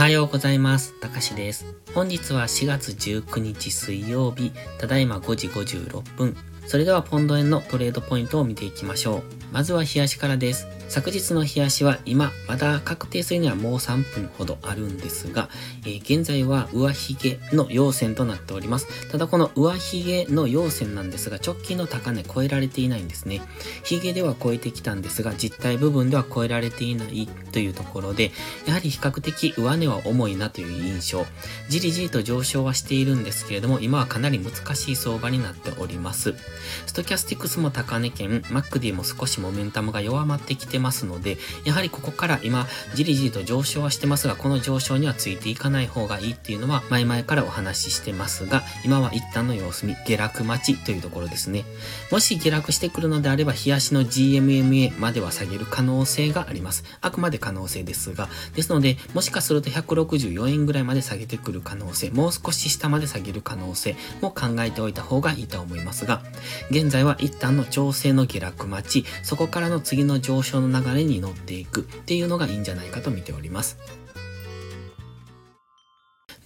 はようございます。たかしです。本日は4月19日水曜日、ただいま5時56分。それではポンド円のトレードポイントを見ていきましょう。まずは冷やしからです。昨日の冷やしは今、まだ確定するにはもう3分ほどあるんですが、えー現在は上髭の陽線となっております。ただこの上髭の陽線なんですが、直近の高値超えられていないんですね。髭では超えてきたんですが、実体部分では超えられていないというところで、やはり比較的上値は重いなという印象。じりじりと上昇はしているんですけれども、今はかなり難しい相場になっております。ストキャスティクスも高値圏、マックディも少しモメンタムが弱まってきてますので、やはりここから今、じりじりと上昇はしてますが、この上昇にはついていかない方がいいっていうのは、前々からお話ししてますが、今は一旦の様子見、下落待ちというところですね。もし下落してくるのであれば、冷やしの GMMA までは下げる可能性があります。あくまで可能性ですが、ですので、もしかすると164円ぐらいまで下げてくる可能性、もう少し下まで下げる可能性も考えておいた方がいいと思いますが、現在は一旦の調整の下落待ち、そこからの次の上昇の流れに乗っていくっていうのがいいんじゃないかと見ております。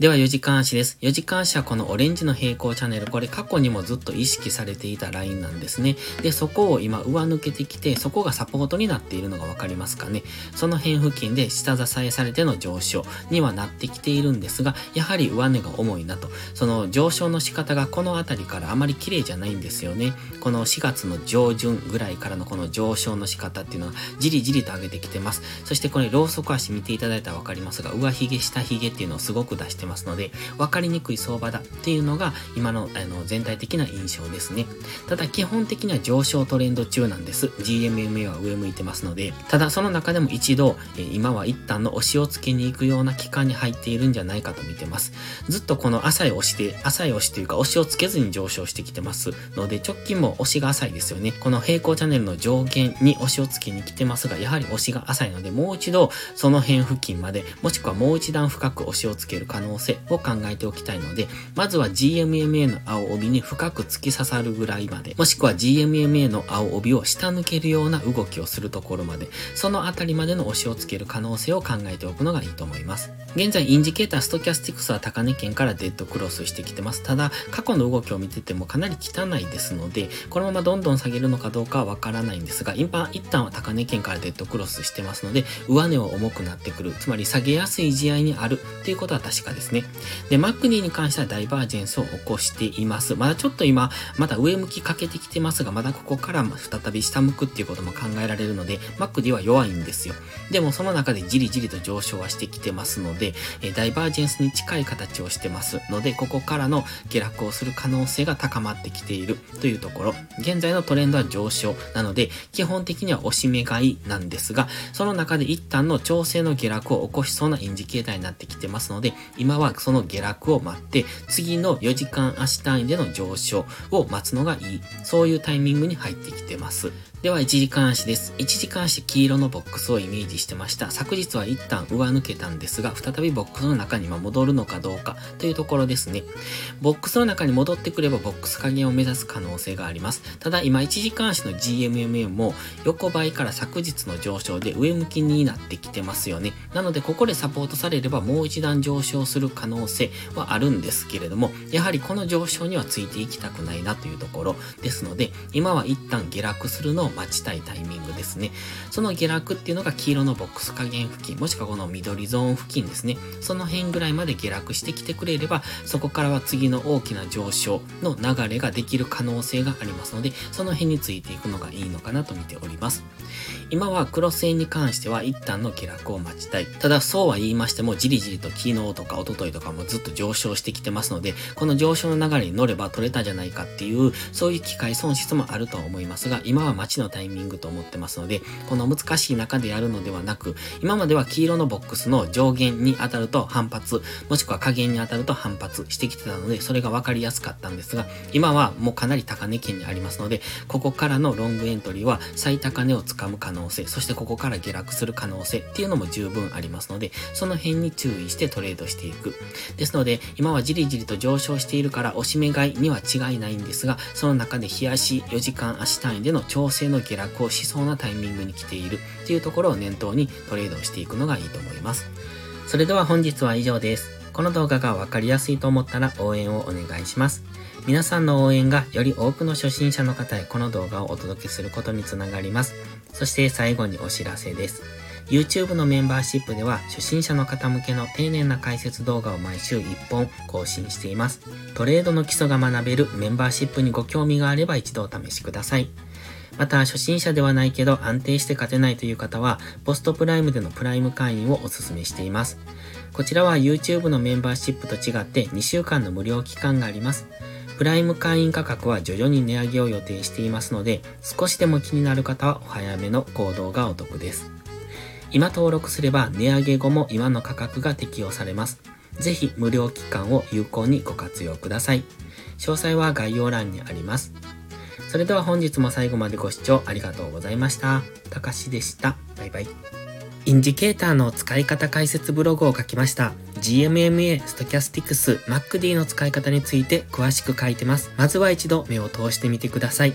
では4時間足です。4時間足はこのオレンジの平行チャンネル、これ過去にもずっと意識されていたラインなんですね。で、そこを今上抜けてきて、そこがサポートになっているのがわかりますかね。その辺付近で下支えされての上昇にはなってきているんですが、やはり上値が重いなと。その上昇の仕方がこの辺りからあまり綺麗じゃないんですよね。この4月の上旬ぐらいからのこの上昇の仕方っていうのはじりじりと上げてきてます。そしてこれ、ローソク足見ていただいたらわかりますが、上髭、下髭っていうのをすごく出してますので、分かりにくい相場だっていうのが今のあの全体的な印象ですね。ただ基本的には上昇トレンド中なんです。GMMA は上向いてますので、ただその中でも一度、今は一旦の押しをつけに行くような期間に入っているんじゃないかと見てます。ずっとこの浅い押しで、浅い押しというか押しをつけずに上昇してきてますので、直近も押しが浅いですよね。この平行チャンネルの上限に押しをつけに来てますが、やはり押しが浅いので、もう一度その辺付近まで、もしくはもう一段深く押しをつける可能性を考えておきたいので、まずは GMMA の青帯に深く突き刺さるぐらいまで、もしくは GMMA の青帯を下抜けるような動きをするところまで、そのあたりまでの押しをつける可能性を考えておくのがいいと思います。現在、インジケーターストキャスティクスは高値圏からデッドクロスしてきてます。ただ、過去の動きを見ててもかなり汚いですので、このままどんどん下げるのかどうかはわからないんですが、今、一旦は高値圏からデッドクロスしてますので、上値は重くなってくる。つまり下げやすい地合いにあるっていうことは確かですね。で、マックディーに関してはダイバージェンスを起こしています。まだちょっと今、まだ上向きかけてきてますが、まだここから再び下向くっていうことも考えられるので、マックディは弱いんですよ。でもその中でじりじりと上昇はしてきてますので、でえーダイバージェンスに近い形をしてますので、ここからの下落をする可能性が高まってきているというところ。現在のトレンドは上昇なので、基本的には押し目買いなんですが、その中で一旦の調整の下落を起こしそうなインジケーターになってきてますので、今はその下落を待って、次の4時間足単位での上昇を待つのがいい。そういうタイミングに入ってきてます。では1時間足です。1時間足黄色のボックスをイメージしてました。昨日は一旦上抜けたんですが、再びボックスの中に戻るのかどうかというところですね。ボックスの中に戻ってくればボックス加減を目指す可能性があります。ただ今1時間足の GMMA も横ばいから昨日の上昇で上向きになってきてますよね。なのでここでサポートされればもう一段上昇する可能性はあるんですけれども、やはりこの上昇にはついていきたくないなというところですので、今は一旦下落するのを待ちたいタイミングですね。その下落っていうのが黄色のボックス加減付近、もしくはこの緑ゾーン付近ですね。その辺ぐらいまで下落してきてくれれば、そこからは次の大きな上昇の流れができる可能性がありますので、その辺についていくのがいいのかなと見ております。今はクロス円に関しては一旦の下落を待ちたい。ただそうは言いましても、じりじりと昨日とか一昨日とかもずっと上昇してきてますので、この上昇の流れに乗れば取れたじゃないかっていう、そういう機会損失もあるとは思いますが、今は待ちのタイミングと思ってますので、この難しい中でやるのではなく、今までは黄色のボックスの上限に当たると反発、もしくは下限に当たると反発してきてたので、それが分かりやすかったんですが、今はもうかなり高値圏にありますので、ここからのロングエントリーは最高値をつかむ可能性、そしてここから下落する可能性っていうのも十分ありますので、その辺に注意してトレードしていく。ですので、今はじりじりと上昇しているから、押し目買いには違いないんですが、その中で日足4時間足単位での調整の下落をしそうなタイミングに来ているっていうところを念頭にトレードをしていくのがいいと思います。それでは本日は以上です。この動画がわかりやすいと思ったら応援をお願いします。皆さんの応援がより多くの初心者の方へこの動画をお届けすることにつながります。そして最後にお知らせです。YouTube のメンバーシップでは初心者の方向けの丁寧な解説動画を毎週1本更新しています。トレードの基礎が学べるメンバーシップにご興味があれば一度お試しください。また、初心者ではないけど安定して勝てないという方は、ポストプライムでのプライム会員をお勧めしています。こちらは YouTube のメンバーシップと違って2週間の無料期間があります。プライム会員価格は徐々に値上げを予定していますので、少しでも気になる方はお早めの行動がお得です。今登録すれば値上げ後も今の価格が適用されます。ぜひ無料期間を有効にご活用ください。詳細は概要欄にあります。それでは本日も最後までご視聴ありがとうございました。たかしでした。バイバイ。インジケーターの使い方解説ブログを書きました。GMMA、Stochastics、MacD の使い方について詳しく書いてます。まずは一度目を通してみてください。